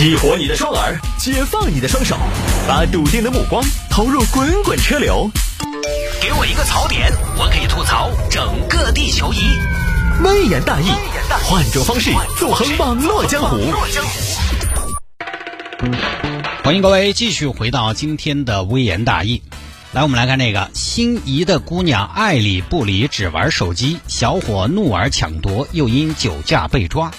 激活你的双耳，解放你的双手，把笃定的目光投入滚滚车流。给我一个槽点，我可以吐槽整个地球仪。微言大义，换种方式纵横网络江湖。欢迎各位继续回到今天的微言大义。来，我们来看这个心仪的姑娘爱理不理，只玩手机，小伙怒而抢夺，又因酒驾被抓。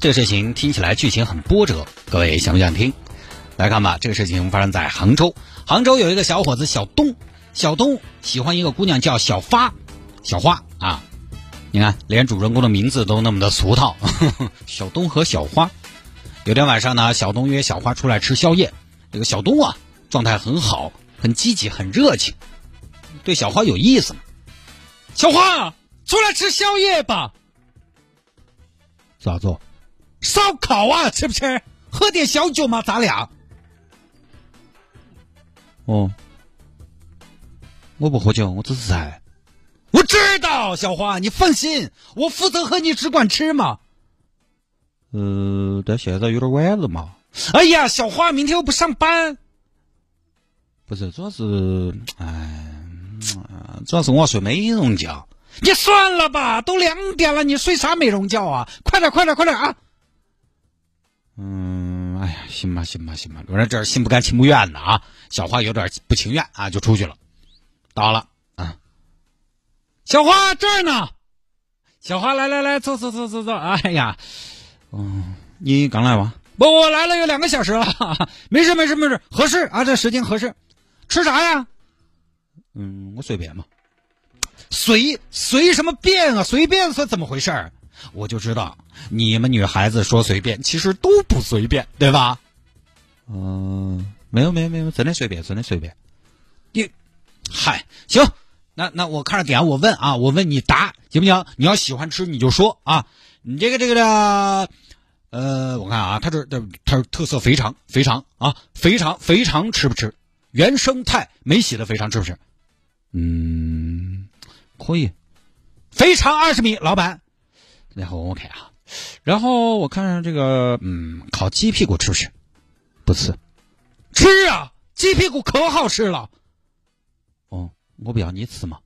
这个事情听起来剧情很波折，各位想不想听？来看吧，这个事情发生在杭州。杭州有一个小伙子小东，小东喜欢一个姑娘叫小发，小花啊。你看，连主人公的名字都那么的俗套。小东和小花，有天晚上呢，小东约小花出来吃宵夜。这个小东啊，状态很好。很积极，很热情，对小花有意思。小花，出来吃宵夜吧。咋做？烧烤啊，吃不吃？喝点小酒嘛，咱俩。哦，我不喝酒，我只是菜。我知道，小花，你放心，我负责喝你只管吃嘛。呃，但现在有点晚了嘛。哎呀，小花，明天又不上班。不是，主要是，哎，主要是我要睡美容觉。你算了吧，都两点了，你睡啥美容觉啊？快点，快点，快点啊！嗯，哎呀，行吧，行吧，行吧，我在这儿心不甘情不愿的啊。小花有点不情愿啊，就出去了。到了啊，小花这儿呢。小花，来来来，坐坐坐坐坐。哎呀，嗯，你刚来吗？不，我来了有两个小时了。没事没事没事，合适啊，这时间合适。吃啥呀？嗯，我随便吧。随随什么便啊？随便算怎么回事儿？我就知道你们女孩子说随便，其实都不随便，对吧？嗯，没有没有没有，真的随便，真的随便。你，嗨，行，那那我看着点，我问啊，我问你答，行不行？你要喜欢吃你就说啊。你这个这个的，呃，我看啊，他这这他特色肥肠，肥肠啊，肥肠肥肠吃不吃？原生态没洗的肥肠吃不吃？嗯，可以。肥肠二十米，老板。然后我看啊，然后我看这个，嗯，烤鸡屁股吃不吃？不吃。吃啊，鸡屁股可好吃了。哦，我不要你吃嘛。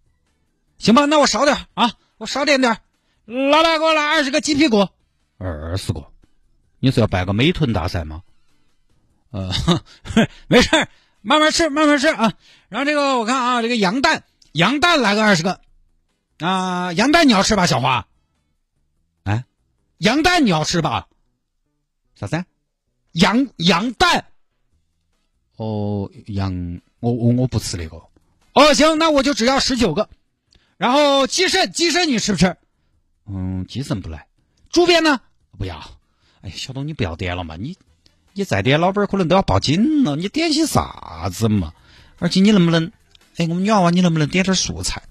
行吧，那我少点啊，我少点点。老板，给我来二十个鸡屁股。二十个？你是要办个美臀大赛吗？呃，没事儿。慢慢吃，慢慢吃啊！然后这个我看啊，这个羊蛋，羊蛋来个二十个，啊，羊蛋你要吃吧，小花？哎，羊蛋你要吃吧？啥子？羊羊蛋？哦，羊，我我我不吃那个。哦，行，那我就只要十九个。然后鸡肾，鸡肾你吃不吃？嗯，鸡肾不来。猪鞭呢？不要。哎呀，小东你不要点了嘛，你。你再点，老板可能都要报警了。你点些啥子嘛？而且你能不能，哎，我们女娃娃，你能不能点点素菜？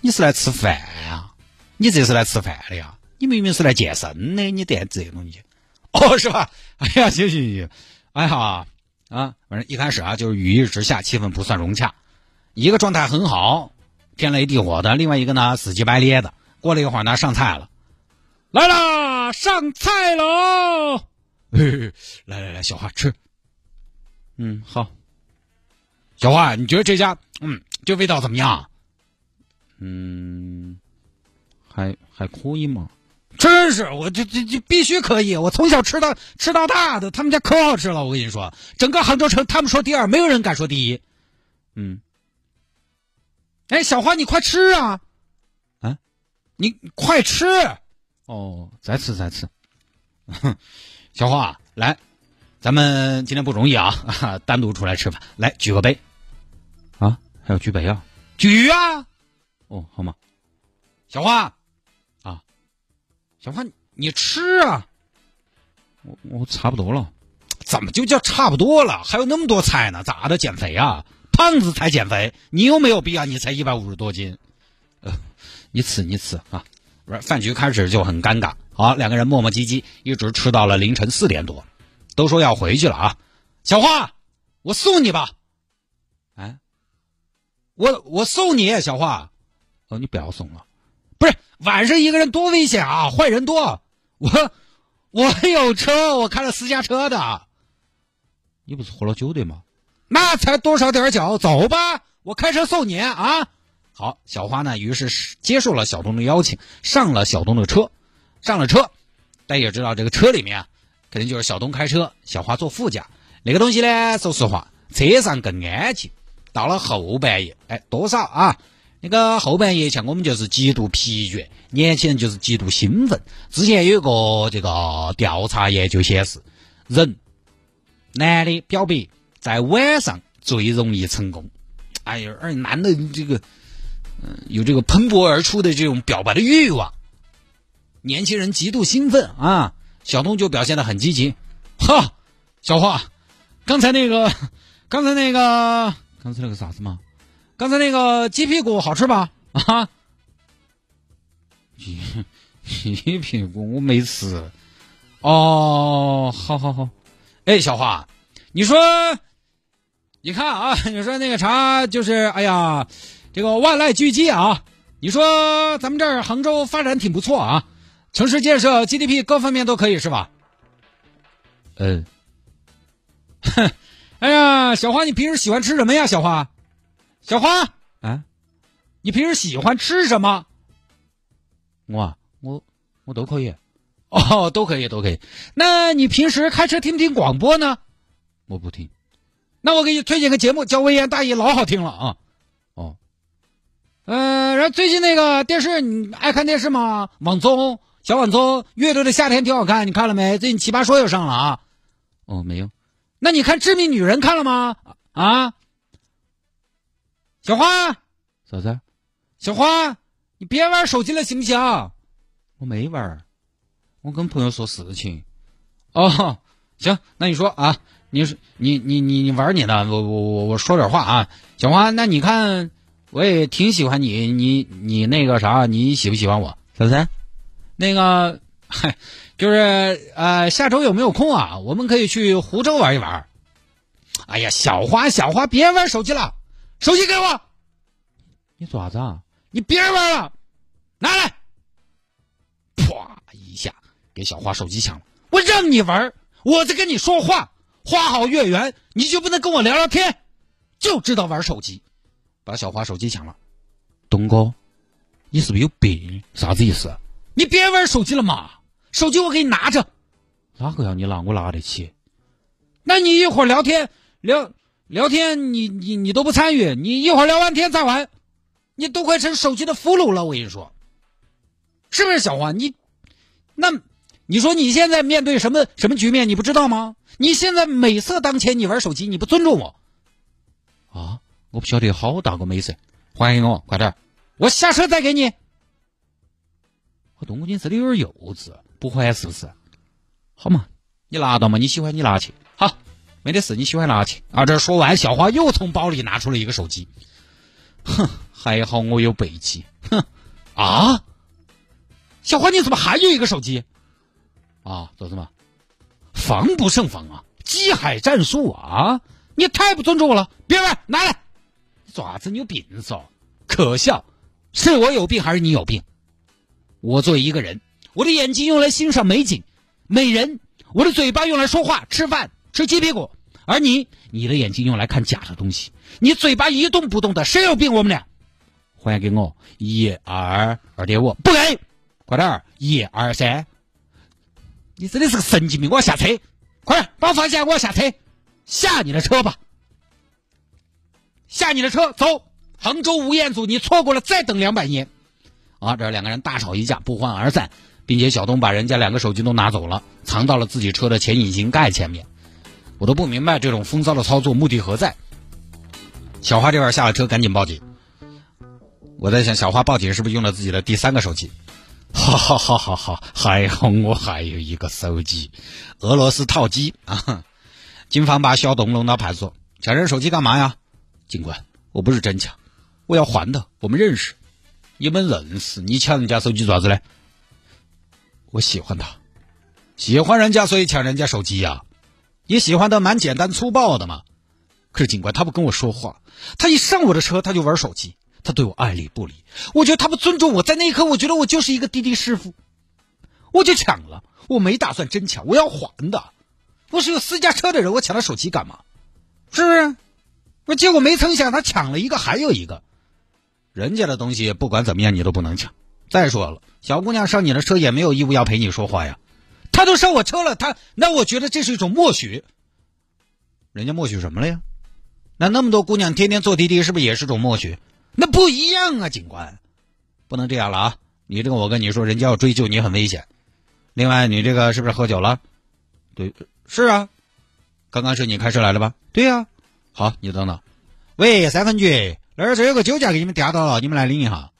你是来吃饭呀？你这是来吃饭的呀？你明明是来健身的，你点这些东西，哦，是吧？哎呀，行行行，哎呀，啊，反正一开始啊，就是雨一直下，气氛不算融洽。一个状态很好，天雷地火的；另外一个呢，死乞白咧的。过了一会儿呢，上菜了，来啦，上菜喽！来来来，小花吃。嗯，好。小花，你觉得这家，嗯，这味道怎么样？嗯，还还可以嘛。真是，我这这这必须可以。我从小吃到吃到大的，他们家可好吃了。我跟你说，整个杭州城，他们说第二，没有人敢说第一。嗯。哎，小花，你快吃啊！啊，你快吃。哦，再吃再吃。小花，来，咱们今天不容易啊，单独出来吃饭，来举个杯，啊，还要举杯啊，举啊，哦，好吗？小花，啊，小花，你吃啊，我我差不多了，怎么就叫差不多了？还有那么多菜呢，咋的？减肥啊？胖子才减肥，你又没有必要？你才一百五十多斤，呃，你吃你吃啊，不是饭局开始就很尴尬。好，两个人磨磨唧唧，一直吃到了凌晨四点多，都说要回去了啊。小花，我送你吧。哎，我我送你，小花。哦，你不要送了，不是晚上一个人多危险啊，坏人多。我我有车，我开了私家车的。你不是喝了酒的吗？那才多少点酒，走吧，我开车送你啊。好，小花呢，于是接受了小东的邀请，上了小东的车，上了车。大家也知道这个车里面啊，肯定就是小东开车，小花坐副驾。那个东西呢，说实话，车上更安静。到了后半夜，哎，多少啊？那个后半夜，像我们就是极度疲倦，年轻人就是极度兴奋。之前有一个这个调查研究显示，人男的表白在晚上最容易成功。哎呀，而男的这个，嗯，有这个喷薄而出的这种表白的欲望，年轻人极度兴奋啊。小东就表现的很积极，哈，小花，刚才那个，刚才那个，刚才那个啥子嘛？刚才那个鸡屁股好吃吧？啊，鸡 鸡屁股我没吃。哦，好好好。哎，小花，你说，你看啊，你说那个啥，就是哎呀，这个万籁俱寂啊。你说咱们这儿杭州发展挺不错啊，城市建设、GDP 各方面都可以是吧？嗯。哼，哎呀，小花，你平时喜欢吃什么呀？小花。小花，啊，你平时喜欢吃什么？我啊，我我都可以，哦，都可以，都可以。那你平时开车听不听广播呢？我不听。那我给你推荐个节目，叫《微言大义》，老好听了啊。哦，嗯，然后最近那个电视，你爱看电视吗？网综，小网综，《乐队的夏天》挺好看，你看了没？最近《奇葩说》又上了啊。哦，没有。那你看《致命女人》看了吗？啊？小花，啥子？小花，你别玩手机了，行不行？我没玩，我跟朋友说事情。哦，行，那你说啊，你是你你你你玩你的，我我我我说点话啊。小花，那你看，我也挺喜欢你，你你那个啥，你喜不喜欢我？小三，那个，嗨，就是呃，下周有没有空啊？我们可以去湖州玩一玩。哎呀，小花小花，别玩手机了。手机给我！你做啥子啊？你别玩了，拿来！啪一下给小花手机抢了。我让你玩，我在跟你说话，花好月圆，你就不能跟我聊聊天？就知道玩手机，把小花手机抢了。东哥，你是不是有病？啥子意思？你别玩手机了嘛！手机我给你拿着。哪个要你拿？我拿得起。那你一会儿聊天聊。聊天你你你都不参与，你一会儿聊完天再玩，你都快成手机的俘虏了。我跟你说，是不是小黄？你那你说你现在面对什么什么局面？你不知道吗？你现在美色当前，你玩手机，你不尊重我啊！我不晓得好大个美色，欢迎我，快点我下车再给你。我东京真的有点幼稚，不还是不是？好嘛，你拿到嘛？你喜欢你拿去，没得事，你喜欢拿去啊！这说完，小花又从包里拿出了一个手机。哼，还好我有备机。哼，啊，小花你怎么还有一个手机？啊，做什么？防不胜防啊！机海战术啊！你太不尊重我了！别玩，拿来！你做啥子？你有病是吧？可笑！是我有病还是你有病？我作为一个人，我的眼睛用来欣赏美景、美人，我的嘴巴用来说话、吃饭。吃鸡屁股，而你，你的眼睛用来看假的东西，你嘴巴一动不动的，谁有病？我们俩，还给我一二二点五，不给，快点儿一二三，你真的是个神经病！我要下车，快点把我放下，我要下车，下你的车吧，下你的车走，杭州吴彦祖，你错过了再等两百年。啊，这两个人大吵一架，不欢而散，并且小东把人家两个手机都拿走了，藏到了自己车的前引擎盖前面。我都不明白这种风骚的操作目的何在。小花这边下了车，赶紧报警。我在想，小花报警是不是用了自己的第三个手机？哈哈哈哈哈！还好我还有一个手机，俄罗斯套机啊！警方把小东弄到派出所，抢人手机干嘛呀？警官，我不是真抢，我要还的。我们认识，你们认识？你抢人家手机做啥子呢？我喜欢他，喜欢人家所以抢人家手机呀。你喜欢的蛮简单粗暴的嘛？可是警官他不跟我说话，他一上我的车他就玩手机，他对我爱理不理，我觉得他不尊重我。在那一刻，我觉得我就是一个滴滴师傅，我就抢了。我没打算真抢，我要还的。我是有私家车的人，我抢他手机干嘛？是不是？我结果没成想，他抢了一个还有一个，人家的东西不管怎么样你都不能抢。再说了，小姑娘上你的车也没有义务要陪你说话呀。他都上我车了，他那我觉得这是一种默许。人家默许什么了呀？那那么多姑娘天天坐滴滴，是不是也是种默许？那不一样啊，警官，不能这样了啊！你这个我跟你说，人家要追究你很危险。另外，你这个是不是喝酒了？对，是啊。刚刚是你开车来的吧？对呀。好，你等等。喂，三分局，那儿这有个酒驾给你们调到了，你们来领一下。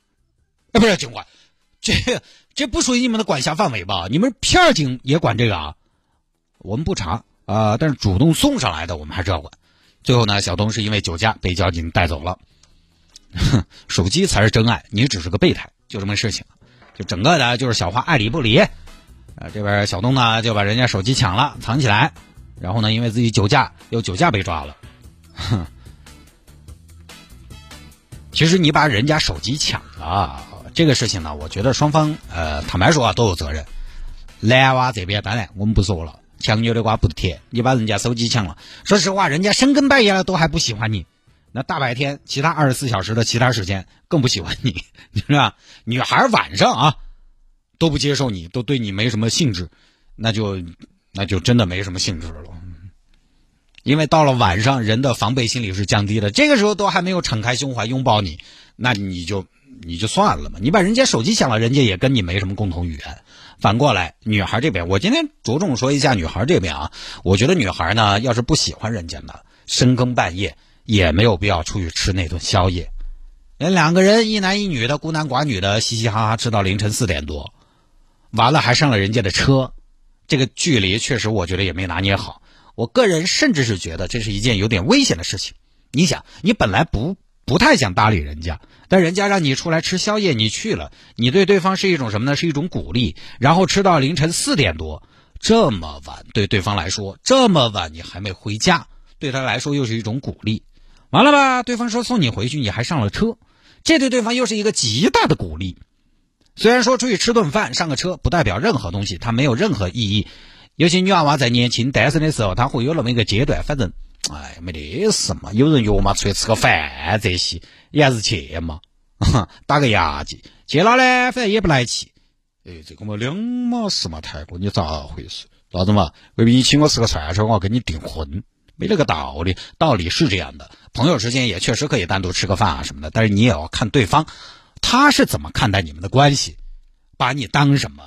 哎，不是警官，这这不属于你们的管辖范围吧？你们片儿警也管这个啊？我们不查啊，但是主动送上来的我们还是要管。最后呢，小东是因为酒驾被交警带走了。哼，手机才是真爱，你只是个备胎，就这么事情。就整个的就是小花爱理不理。啊，这边小东呢就把人家手机抢了，藏起来。然后呢，因为自己酒驾，又酒驾被抓了。哼，其实你把人家手机抢了，这个事情呢，我觉得双方呃，坦白说啊，都有责任。男娃这边当然我们不说了，强扭的瓜不甜。你把人家手机抢了，说实话，人家深更半夜了都还不喜欢你，那大白天其他二十四小时的其他时间更不喜欢你，是吧？女孩晚上啊都不接受你，都对你没什么兴致，那就。那就真的没什么兴致了，因为到了晚上，人的防备心理是降低的。这个时候都还没有敞开胸怀拥抱你，那你就你就算了嘛。你把人家手机抢了，人家也跟你没什么共同语言。反过来，女孩这边，我今天着重说一下女孩这边啊。我觉得女孩呢，要是不喜欢人家呢，深更半夜也没有必要出去吃那顿宵夜。人两个人一男一女的孤男寡女的嘻嘻哈哈吃到凌晨四点多，完了还上了人家的车。这个距离确实，我觉得也没拿捏好。我个人甚至是觉得这是一件有点危险的事情。你想，你本来不不太想搭理人家，但人家让你出来吃宵夜，你去了，你对对方是一种什么呢？是一种鼓励。然后吃到凌晨四点多，这么晚，对对方来说，这么晚你还没回家，对他来说又是一种鼓励。完了吧？对方说送你回去，你还上了车，这对对方又是一个极大的鼓励。虽然说出去吃顿饭、上个车不代表任何东西，它没有任何意义。有些女娃娃在年轻单身的时候，她会有那么一个阶段，反正哎没得事嘛，有人约嘛出去吃个饭这些也还是去嘛，打个牙祭。去了呢，反正也不来气。哎，这个嘛两码事嘛，太过你咋回事？啥子嘛？未必你请我吃个串串，我要跟你订婚，没那个道理。道理是这样的，朋友之间也确实可以单独吃个饭啊什么的，但是你也要看对方。他是怎么看待你们的关系？把你当什么？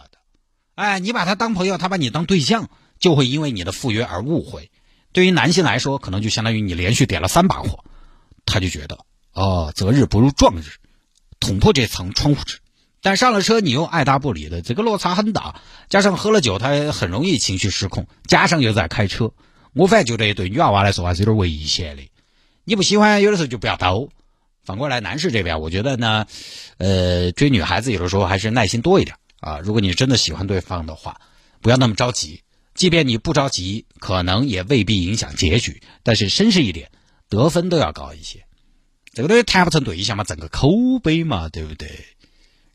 哎，你把他当朋友，他把你当对象，就会因为你的赴约而误会。对于男性来说，可能就相当于你连续点了三把火，他就觉得哦，择日不如撞日，捅破这层窗户纸。但上了车，你又爱答不理的，这个落差很大。加上喝了酒，他很容易情绪失控，加上又在开车，我反正觉得对女娃娃来说还是有点危险的。你不喜欢，有的时候就不要兜。反过来，男士这边，我觉得呢，呃，追女孩子有的时候还是耐心多一点啊。如果你真的喜欢对方的话，不要那么着急。即便你不着急，可能也未必影响结局。但是绅士一点，得分都要高一些。这个东西谈不成对象嘛，整个口碑嘛，对不对？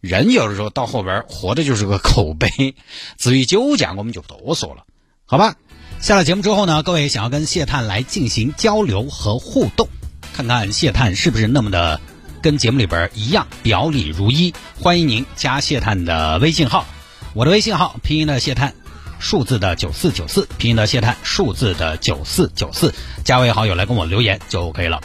人有的时候到后边活的就是个口碑。至于酒驾，我们就不多说了，好吧？下了节目之后呢，各位想要跟谢探来进行交流和互动。看看谢探是不是那么的跟节目里边一样表里如一？欢迎您加谢探的微信号，我的微信号拼音的谢探，数字的九四九四，拼音的谢探，数字的九四九四，加为好友来跟我留言就 OK 了。